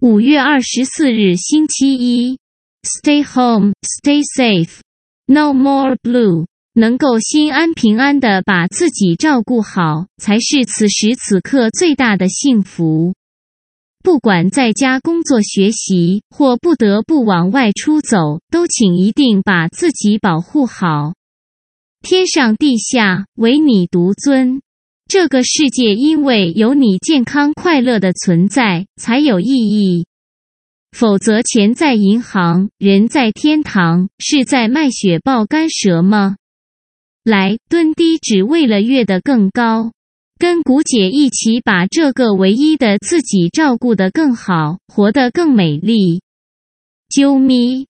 五月二十四日，星期一。Stay home, stay safe. No more blue. 能够心安平安的把自己照顾好，才是此时此刻最大的幸福。不管在家工作学习，或不得不往外出走，都请一定把自己保护好。天上地下，唯你独尊。这个世界因为有你健康快乐的存在，才有意义。否则，钱在银行，人在天堂，是在卖血爆肝蛇吗？来，蹲低，只为了跃得更高。跟古姐一起把这个唯一的自己照顾得更好，活得更美丽。啾咪。